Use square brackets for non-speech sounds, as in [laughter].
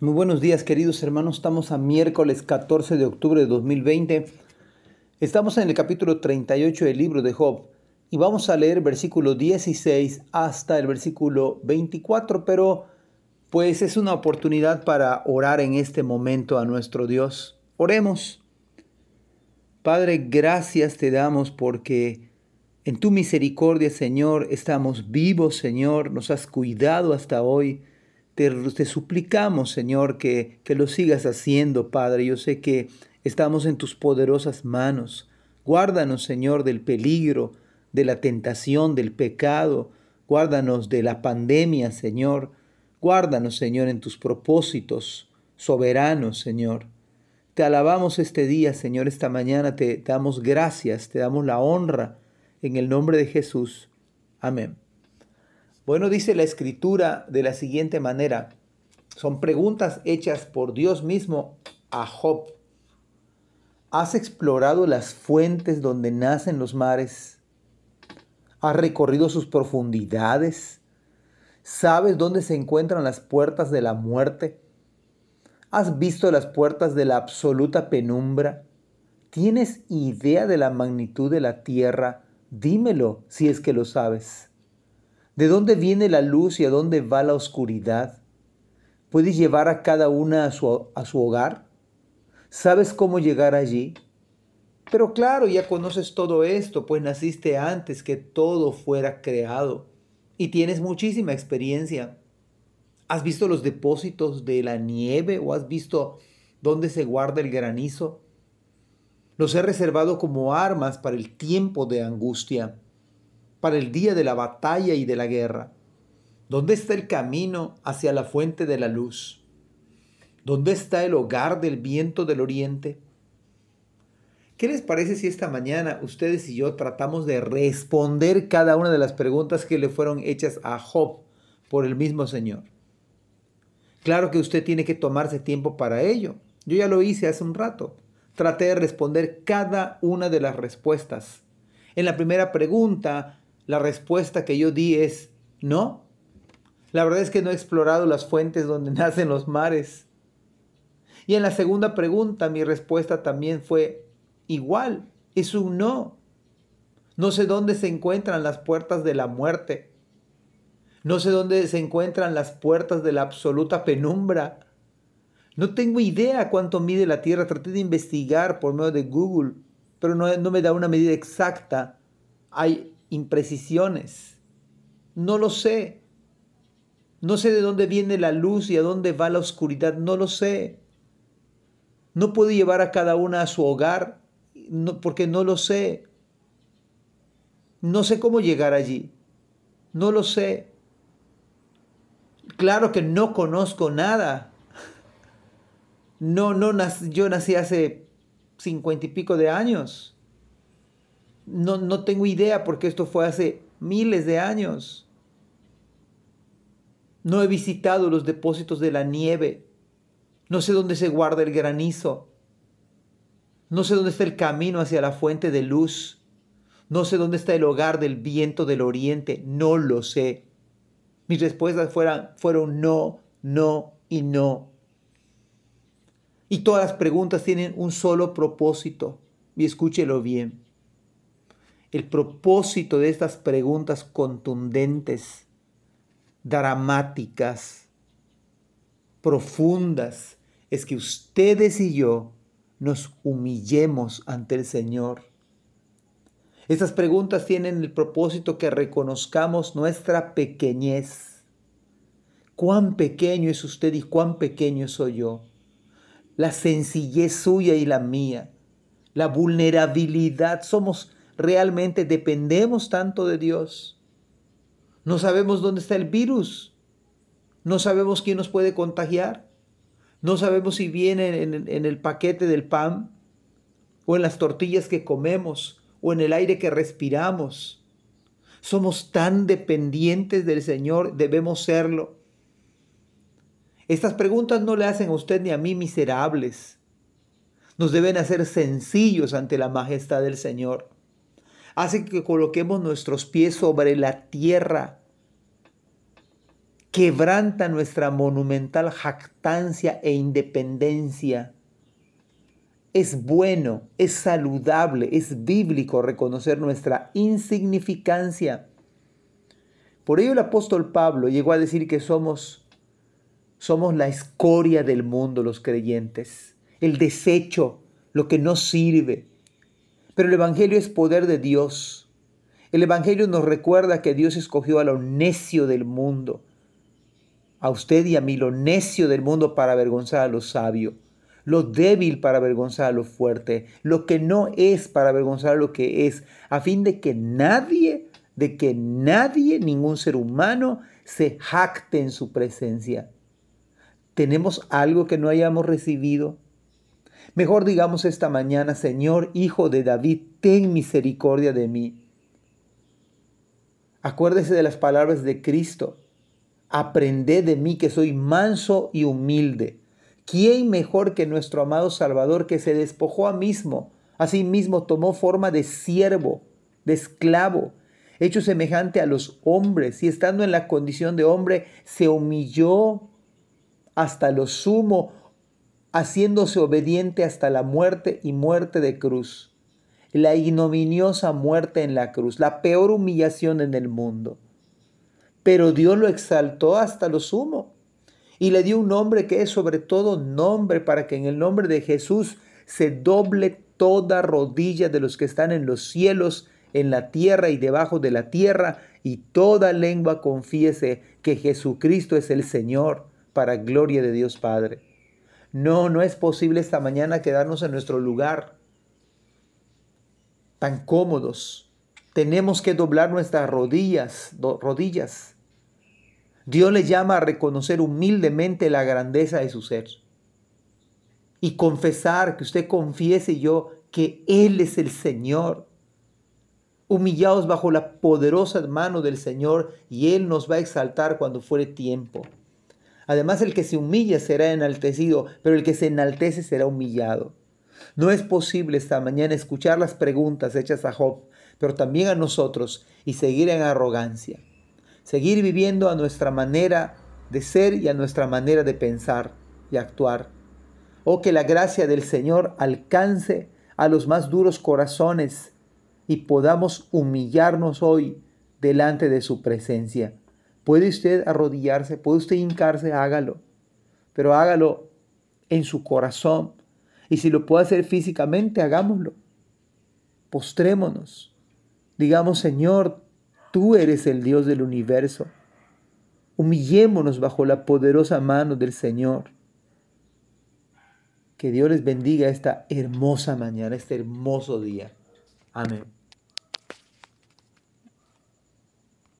Muy buenos días queridos hermanos, estamos a miércoles 14 de octubre de 2020. Estamos en el capítulo 38 del libro de Job y vamos a leer versículo 16 hasta el versículo 24, pero pues es una oportunidad para orar en este momento a nuestro Dios. Oremos. Padre, gracias te damos porque en tu misericordia, Señor, estamos vivos, Señor, nos has cuidado hasta hoy. Te, suplicamos, Señor, que, que lo sigas haciendo, Padre. Yo sé que estamos en tus poderosas manos. Guárdanos, Señor, del peligro, de la tentación, del pecado. Guárdanos de la pandemia, Señor. Guárdanos, Señor, en tus propósitos soberanos, Señor. Te alabamos este día, Señor, esta mañana te damos gracias, te damos la honra en el nombre de Jesús. Amén. Bueno, dice la escritura de la siguiente manera. Son preguntas hechas por Dios mismo a Job. ¿Has explorado las fuentes donde nacen los mares? ¿Has recorrido sus profundidades? ¿Sabes dónde se encuentran las puertas de la muerte? ¿Has visto las puertas de la absoluta penumbra? ¿Tienes idea de la magnitud de la tierra? Dímelo si es que lo sabes. ¿De dónde viene la luz y a dónde va la oscuridad? ¿Puedes llevar a cada una a su, a su hogar? ¿Sabes cómo llegar allí? Pero claro, ya conoces todo esto, pues naciste antes que todo fuera creado y tienes muchísima experiencia. ¿Has visto los depósitos de la nieve o has visto dónde se guarda el granizo? Los he reservado como armas para el tiempo de angustia, para el día de la batalla y de la guerra. ¿Dónde está el camino hacia la fuente de la luz? ¿Dónde está el hogar del viento del oriente? ¿Qué les parece si esta mañana ustedes y yo tratamos de responder cada una de las preguntas que le fueron hechas a Job por el mismo Señor? Claro que usted tiene que tomarse tiempo para ello. Yo ya lo hice hace un rato traté de responder cada una de las respuestas. En la primera pregunta, la respuesta que yo di es no. La verdad es que no he explorado las fuentes donde [laughs] nacen los mares. Y en la segunda pregunta, mi respuesta también fue igual, es un no. No sé dónde se encuentran las puertas de la muerte. No sé dónde se encuentran las puertas de la absoluta penumbra. No tengo idea cuánto mide la Tierra. Traté de investigar por medio de Google, pero no, no me da una medida exacta. Hay imprecisiones. No lo sé. No sé de dónde viene la luz y a dónde va la oscuridad. No lo sé. No puedo llevar a cada una a su hogar porque no lo sé. No sé cómo llegar allí. No lo sé. Claro que no conozco nada no, no, yo nací hace cincuenta y pico de años. No, no tengo idea porque esto fue hace miles de años. No he visitado los depósitos de la nieve. No sé dónde se guarda el granizo. No sé dónde está el camino hacia la fuente de luz. No sé dónde está el hogar del viento del oriente. No lo sé. Mis respuestas fueron, fueron no, no y no. Y todas las preguntas tienen un solo propósito. Y escúchelo bien. El propósito de estas preguntas contundentes, dramáticas, profundas, es que ustedes y yo nos humillemos ante el Señor. Estas preguntas tienen el propósito que reconozcamos nuestra pequeñez. ¿Cuán pequeño es usted y cuán pequeño soy yo? la sencillez suya y la mía, la vulnerabilidad. Somos realmente, dependemos tanto de Dios. No sabemos dónde está el virus. No sabemos quién nos puede contagiar. No sabemos si viene en, en el paquete del pan o en las tortillas que comemos o en el aire que respiramos. Somos tan dependientes del Señor, debemos serlo. Estas preguntas no le hacen a usted ni a mí miserables. Nos deben hacer sencillos ante la majestad del Señor. Hacen que coloquemos nuestros pies sobre la tierra. quebranta nuestra monumental jactancia e independencia. Es bueno, es saludable, es bíblico reconocer nuestra insignificancia. Por ello el apóstol Pablo llegó a decir que somos somos la escoria del mundo los creyentes, el desecho, lo que no sirve. Pero el evangelio es poder de Dios. El evangelio nos recuerda que Dios escogió a lo necio del mundo a usted y a mí lo necio del mundo para avergonzar a lo sabio, lo débil para avergonzar a lo fuerte, lo que no es para avergonzar a lo que es, a fin de que nadie, de que nadie, ningún ser humano, se jacte en su presencia. ¿Tenemos algo que no hayamos recibido? Mejor digamos esta mañana, Señor, Hijo de David, ten misericordia de mí. Acuérdese de las palabras de Cristo aprended de mí que soy manso y humilde. ¿Quién mejor que nuestro amado Salvador que se despojó a mismo, mismo tomó forma de siervo, de esclavo, hecho semejante a los hombres, y estando en la condición de hombre, se humilló hasta lo sumo, haciéndose obediente hasta la muerte y muerte de cruz, la ignominiosa muerte en la cruz, la peor humillación en el mundo pero Dios lo exaltó hasta lo sumo y le dio un nombre que es sobre todo nombre para que en el nombre de Jesús se doble toda rodilla de los que están en los cielos, en la tierra y debajo de la tierra, y toda lengua confiese que Jesucristo es el Señor, para gloria de Dios Padre. No, no es posible esta mañana quedarnos en nuestro lugar tan cómodos. Tenemos que doblar nuestras rodillas, rodillas Dios le llama a reconocer humildemente la grandeza de su ser y confesar, que usted confiese yo que Él es el Señor. Humillados bajo la poderosa mano del Señor y Él nos va a exaltar cuando fuere tiempo. Además, el que se humilla será enaltecido, pero el que se enaltece será humillado. No es posible esta mañana escuchar las preguntas hechas a Job, pero también a nosotros y seguir en arrogancia seguir viviendo a nuestra manera de ser y a nuestra manera de pensar y actuar. Oh, que la gracia del Señor alcance a los más duros corazones y podamos humillarnos hoy delante de su presencia. ¿Puede usted arrodillarse? ¿Puede usted hincarse? Hágalo. Pero hágalo en su corazón. Y si lo puede hacer físicamente, hagámoslo. Postrémonos. Digamos, Señor, Tú eres el Dios del universo. Humillémonos bajo la poderosa mano del Señor. Que Dios les bendiga esta hermosa mañana, este hermoso día. Amén.